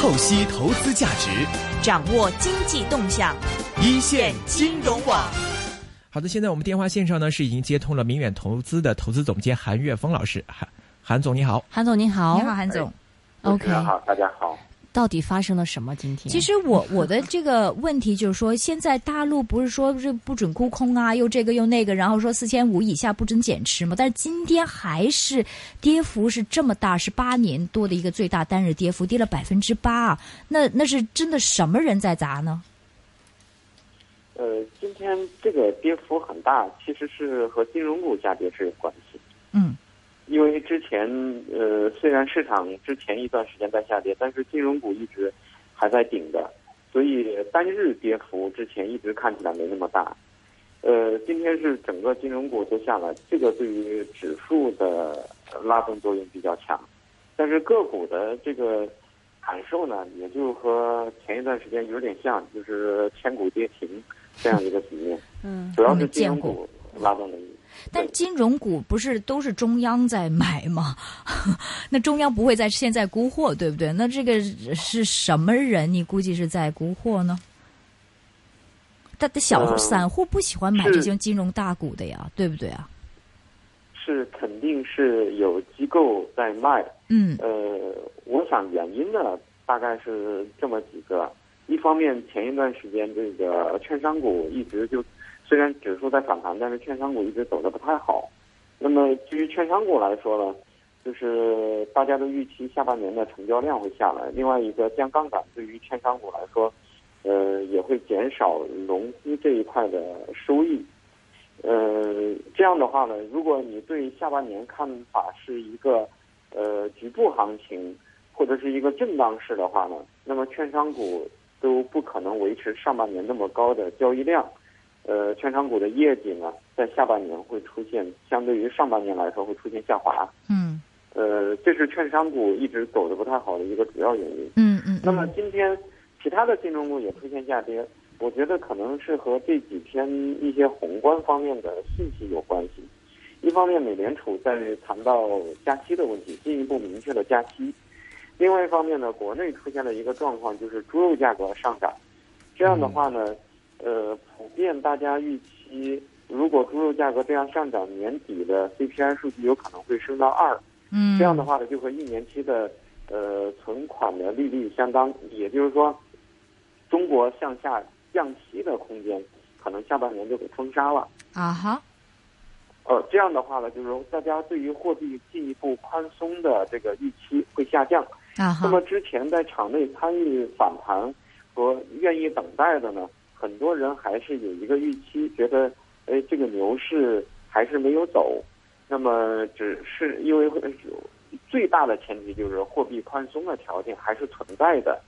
透析投资价值，掌握经济动向，一线金融网。好的，现在我们电话线上呢是已经接通了明远投资的投资总监韩岳峰老师。韩韩总你好，韩总你好，你好韩总。OK，好，大家好。到底发生了什么？今天其实我 我的这个问题就是说，现在大陆不是说是不准沽空啊，又这个又那个，然后说四千五以下不准减持嘛。但是今天还是跌幅是这么大，是八年多的一个最大单日跌幅，跌了百分之八啊。那那是真的什么人在砸呢？呃，今天这个跌幅很大，其实是和金融股下跌是有关系。嗯。因为之前，呃，虽然市场之前一段时间在下跌，但是金融股一直还在顶着，所以单日跌幅之前一直看起来没那么大。呃，今天是整个金融股都下来，这个对于指数的拉动作用比较强，但是个股的这个感受呢，也就和前一段时间有点像，就是千股跌停这样一个局面。嗯，主要是金融股拉动的。但金融股不是都是中央在买吗？那中央不会在现在沽货，对不对？那这个是什么人？你估计是在沽货呢？他的小散户不喜欢买这些金融大股的呀，对不对啊？是肯定是有机构在卖。嗯。呃，我想原因呢，大概是这么几个。一方面，前一段时间这个券商股一直就。虽然指数在反弹，但是券商股一直走的不太好。那么，基于券商股来说呢，就是大家都预期下半年的成交量会下来。另外一个降杠杆，对于券商股来说，呃，也会减少融资这一块的收益。呃，这样的话呢，如果你对下半年看法是一个呃局部行情或者是一个震荡式的话呢，那么券商股都不可能维持上半年那么高的交易量。呃，券商股的业绩呢，在下半年会出现相对于上半年来说会出现下滑。嗯。呃，这是券商股一直走的不太好的一个主要原因。嗯嗯。那么今天其他的金融股也出现下跌，我觉得可能是和这几天一些宏观方面的信息有关系。一方面，美联储在谈到加息的问题，进一步明确了加息；另外一方面呢，国内出现了一个状况，就是猪肉价格上涨。这样的话呢。呃，普遍大家预期，如果猪肉价格这样上涨，年底的 CPI 数据有可能会升到二。嗯，这样的话呢，就和一年期的呃存款的利率相当。也就是说，中国向下降息的空间，可能下半年就给封杀了。啊哈。呃，这样的话呢，就是说大家对于货币进一步宽松的这个预期会下降。啊哈。那么之前在场内参与反弹和愿意等待的呢？很多人还是有一个预期，觉得，哎，这个牛市还是没有走，那么只是因为最大的前提就是货币宽松的条件还是存在的。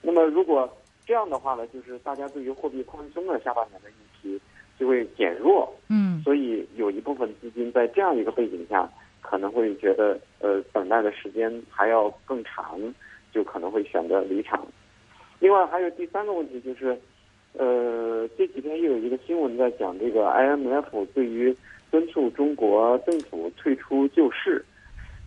那么如果这样的话呢，就是大家对于货币宽松的下半年的预期就会减弱。嗯。所以有一部分资金在这样一个背景下，可能会觉得，呃，等待的时间还要更长，就可能会选择离场。另外还有第三个问题就是。呃，这几天又有一个新闻在讲这个 IMF 对于敦促中国政府退出救市，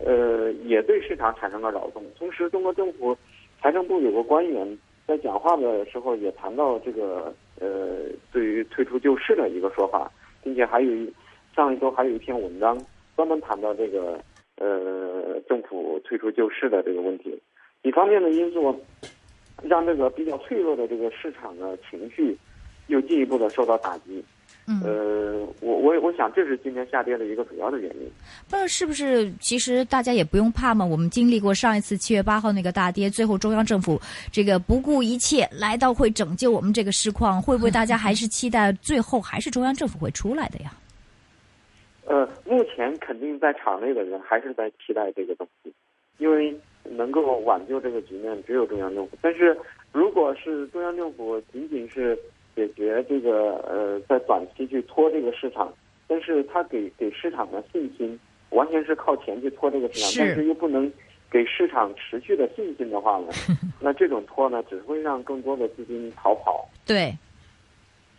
呃，也对市场产生了扰动。同时，中国政府财政部有个官员在讲话的时候也谈到这个呃，对于退出救市的一个说法，并且还有一上一周还有一篇文章专门谈到这个呃，政府退出救市的这个问题。几方面的因素。让这个比较脆弱的这个市场的情绪，又进一步的受到打击。嗯，呃，我我我想这是今天下跌的一个主要的原因。不知道是不是？其实大家也不用怕嘛。我们经历过上一次七月八号那个大跌，最后中央政府这个不顾一切来到会拯救我们这个市况，会不会大家还是期待最后还是中央政府会出来的呀？呃，目前肯定在场内的人还是在期待这个东西，因为。能够挽救这个局面，只有中央政府。但是，如果是中央政府仅仅是解决这个呃，在短期去拖这个市场，但是他给给市场的信心完全是靠钱去拖这个市场，但是又不能给市场持续的信心的话呢，那这种拖呢，只会让更多的资金逃跑。对，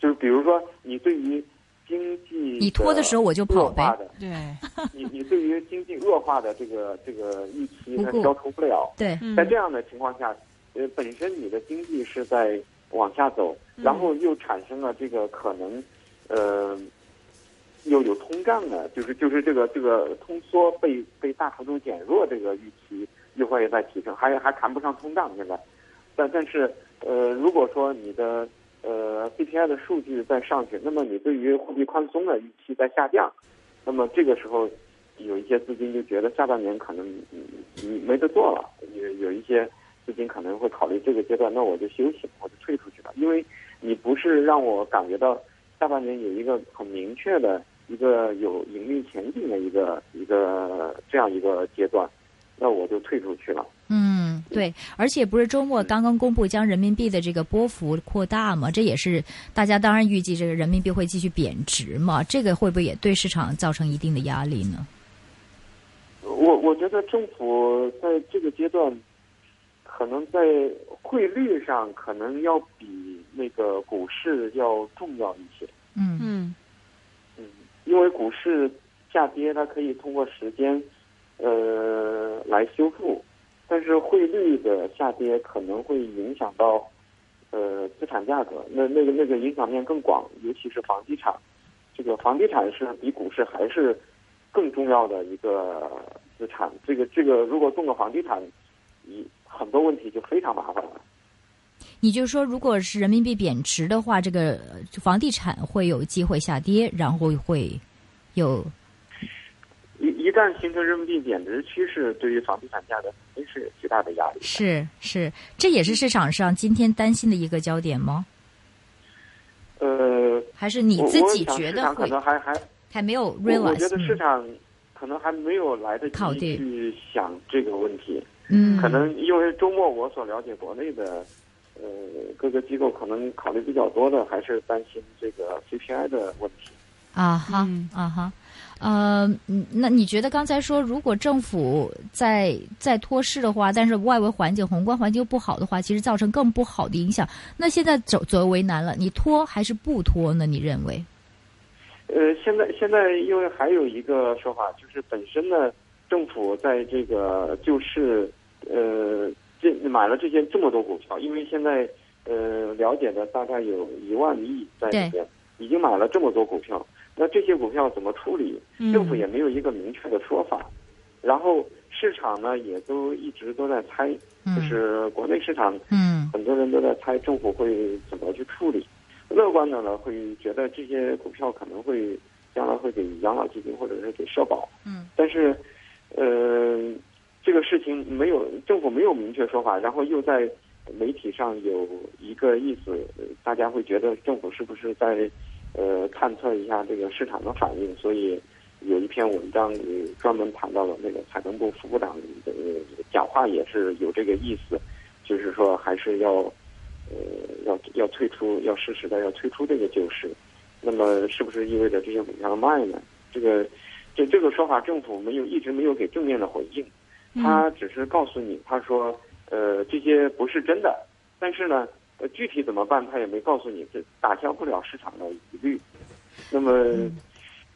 就是比如说，你对于。经济你拖的时候我就跑呗。对，你你对于经济恶化的这个这个预期它消除不了。对，在这样的情况下，呃本身你的经济是在往下走，然后又产生了这个可能，呃，又有通胀的，就是就是这个这个通缩被被大幅度减弱，这个预期又会在提升，还还谈不上通胀现在，但但是呃，如果说你的呃 CPI 的数据在上去，那么你对于货币宽松的预期在下降，那么这个时候有一些资金就觉得下半年可能嗯没得做了，有有一些资金可能会考虑这个阶段，那我就休息，我就退出去了，因为你不是让我感觉到下半年有一个很明确的一个有盈利前景的一个一个这样一个阶段，那我就退出去了。嗯，对，而且不是周末刚刚公布将人民币的这个波幅扩大嘛？这也是大家当然预计这个人民币会继续贬值嘛？这个会不会也对市场造成一定的压力呢？我我觉得政府在这个阶段，可能在汇率上可能要比那个股市要重要一些。嗯嗯嗯，因为股市下跌，它可以通过时间，呃，来修复，但是汇率的下跌可能会影响到，呃，资产价格，那那个那个影响面更广，尤其是房地产，这个房地产是比股市还是更重要的一个资产，这个这个如果动了房地产，一很多问题就非常麻烦了。你就说，如果是人民币贬值的话，这个房地产会有机会下跌，然后会有一一旦形成人民币贬值趋势，对于房地产价格肯定是有巨大的压力的。是是，这也是市场上今天担心的一个焦点吗？呃，还是你自己觉得会能还还还没有 realize？我觉得市嗯场可能还没有来得及考虑去想这个问题，嗯，可能因为周末我所了解国内的，呃，各个机构可能考虑比较多的还是担心这个 CPI 的问题。啊哈、嗯啊哈，呃，嗯那你觉得刚才说，如果政府在在托市的话，但是外围环境、宏观环境又不好的话，其实造成更不好的影响。那现在走左右为难了，你拖还是不拖呢？你认为？呃，现在现在因为还有一个说法，就是本身呢，政府在这个救市，呃，这买了这些这么多股票，因为现在呃了解的大概有一万亿在里边，已经买了这么多股票，那这些股票怎么处理？嗯。政府也没有一个明确的说法，然后市场呢也都一直都在猜，就嗯是国内市场嗯。很多人都在猜政府会怎么去处理。乐观的呢，会觉得这些股票可能会将来会给养老基金或者是给社保，嗯，但是，呃，这个事情没有政府没有明确说法，然后又在媒体上有一个意思，呃大家会觉得政府是不是在呃探测一下这个市场的反应，所以有一篇文章呃专门谈到了那个财政部副部长的讲话也是有这个意思，就是说还是要。呃，要要退出，要适时的要退出这个救市，那么是不是意味着这些股票要卖呢？这个这这个说法，政府没有一直没有给正面的回应，他只是告诉你，他说呃这些不是真的，但是呢，呃具体怎么办，他也没告诉你，这打消不了市场的疑虑。那么，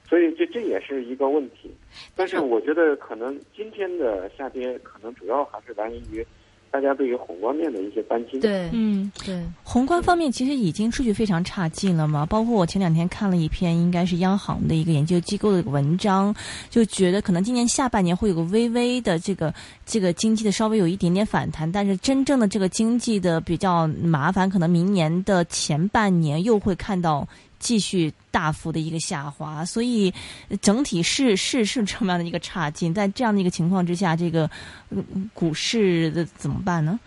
所以这这也是一个问题。但是我觉得可能今天的下跌，可能主要还是来源于大家对于宏观面的一些担心。对嗯，对，宏观方面其实已经数据非常差劲了嘛，包括我前两天看了一篇应该是央行的一个研究机构的文章，就觉得可能今年下半年会有个微微的这个这个经济的稍微有一点点反弹，但是真正的这个经济的比较麻烦，可能明年的前半年又会看到继续大幅的一个下滑，所以整体是是是这么样的一个差劲，在这样的一个情况之下，这个呃股市的怎么办呢？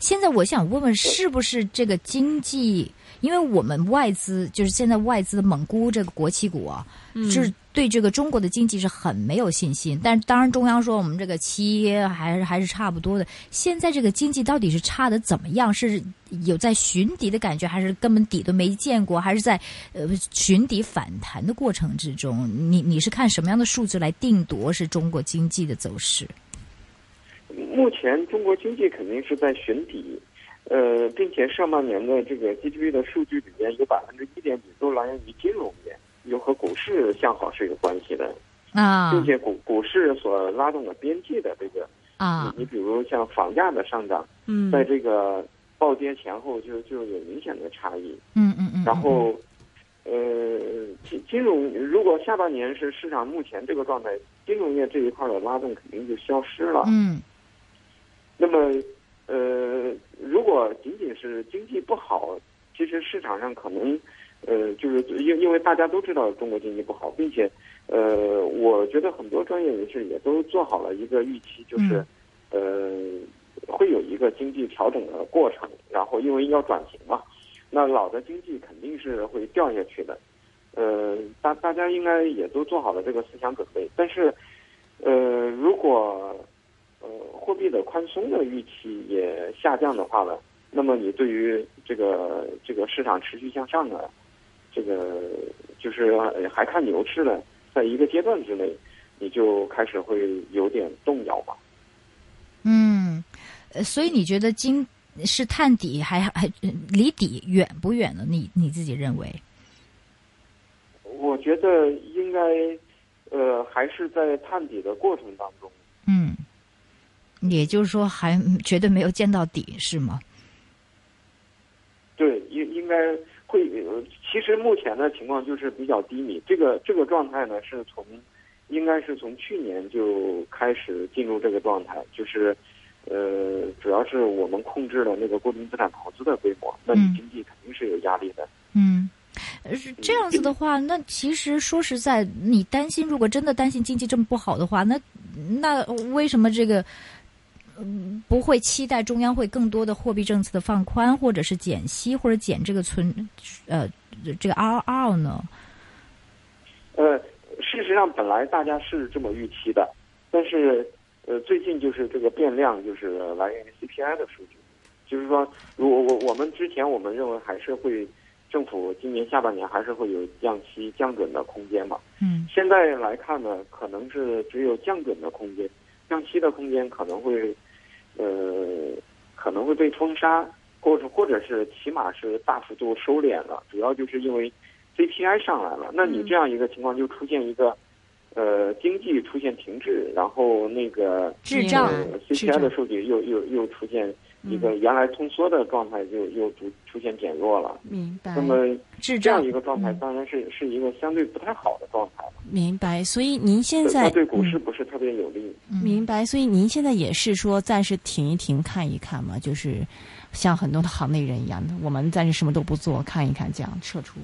现在我想问问，是不是这个经济？因为我们外资就是现在外资猛估这个国企股啊，是对这个中国的经济是很没有信心。但是当然，中央说我们这个七还是还是差不多的。现在这个经济到底是差的怎么样？是有在寻底的感觉，还是根本底都没见过？还是在呃寻底反弹的过程之中？你你是看什么样的数字来定夺是中国经济的走势？目前中国经济肯定是在寻底，呃，并且上半年的这个 GDP 的数据里面有百分之一点几都来源于金融业，有和股市向好是有关系的，啊并且股股市所拉动的边际的这个啊你，你比如像房价的上涨，嗯在这个暴跌前后就就有明显的差异。嗯嗯嗯，然后，呃，金金融如果下半年是市场目前这个状态，金融业这一块的拉动肯定就消失了。嗯那么，呃，如果仅仅是经济不好，其实市场上可能，呃，就是因因为大家都知道中国经济不好，并且，呃，我觉得很多专业人士也都做好了一个预期，就是，呃，会有一个经济调整的过程，然后因为要转型嘛，那老的经济肯定是会掉下去的，呃，大大家应该也都做好了这个思想准备，但是，呃，如果呃，货币的宽松的预期也下降的话呢，那么你对于这个这个市场持续向上的这个就是呃还看牛市呢，在一个阶段之内，你就开始会有点动摇吧。嗯，呃所以你觉得今是探底还还离底远不远呢？你你自己认为？我觉得应该呃还是在探底的过程当中。嗯，也就是说还绝对没有见到底是吗？对，应应该会。呃其实目前的情况就是比较低迷，这个这个状态呢是从应该是从去年就开始进入这个状态，就是呃，主要是我们控制了那个固定资产投资的规模，那你嗯经济肯定是有压力的。嗯，呃是这样子的话，那其实说实在，你担心，如果真的担心经济这么不好的话，那那为什么这个嗯不会期待中央会更多的货币政策的放宽，或者是减息，或者减这个存呃这个 RR 呢？呃，事实上本来大家是这么预期的，但是呃，最近就是这个变量就是来源于 CPI 的数据，就是说，如果我我们之前我们认为还是会政府今年下半年还是会有降息降准的空间嘛。嗯现在来看呢，可能是只有降准的空间，降息的空间可能会，呃，可能会被封杀，或者或者是起码是大幅度收敛了。主要就是因为 CPI 上来了，那你这样一个情况就出现一个，呃，经济出现停滞，然后那个滞胀呃 CPI 的数据又又又出现一个原来通缩的状态就又出出现减弱了。明白那。么智这样一个状态嗯当然是是一个相对不太好的状态了。明白，所以您现在它对股市嗯不是特别有利。明白，所以您现在也是说暂时停一停，看一看嘛，就是像很多的行内人一样的，我们暂时什么都不做，看一看，这样撤出。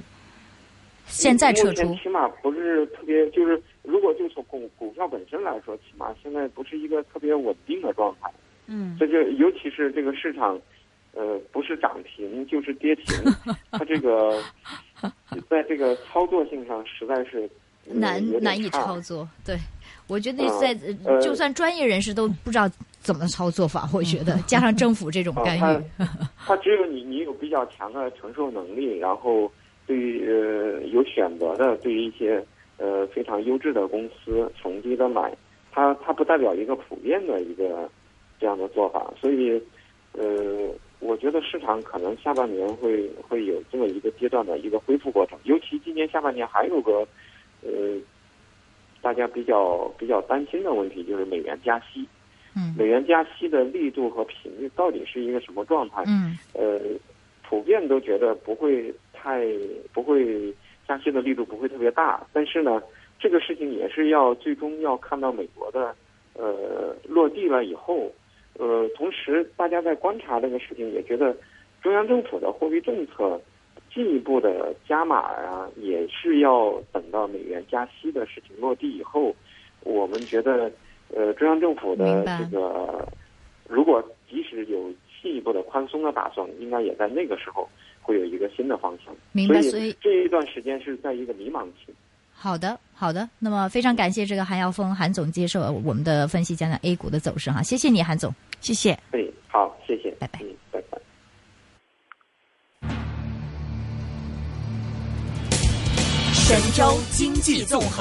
现在撤出，起码不是特别，就是如果就从股股票本身来说，起码现在不是一个特别稳定的状态。嗯这就尤其是这个市场，呃，不是涨停就是跌停，它这个在这个操作性上实在是、呃难难以操作。对，我觉得啊在、呃就算专业人士都不知道怎么操作法，我觉得加上政府这种干啊预，它只有你你有比较强的承受能力，然后对于呃有选择的，对于一些呃非常优质的公司逢低的买，它它不代表一个普遍的一个这样的做法，所以呃我觉得市场可能下半年会会有这么一个阶段的一个恢复过程，尤其今年下半年还有个呃大家比较比较担心的问题就是美元加息，嗯。美元加息的力度和频率到底是一个什么状态？嗯。呃，普遍都觉得不会太不会加息的力度不会特别大，但是呢，这个事情也是要最终要看到美国的呃落地了以后，呃，同时大家在观察这个事情，也觉得中央政府的货币政策进一步的加码啊，也是要等到美元加息的事情落地以后，我们觉得呃中央政府的这个如果即使有进一步的宽松的打算，应该也在那个时候会有一个新的方向。明白。所所以这一段时间是在一个迷茫期。好的好的，那么非常感谢这个韩耀峰韩总接受我们的分析，讲讲 A 股的走势哈，谢谢你韩总。谢谢。哎，好，谢谢，拜拜嗯，拜拜。神州经济纵横。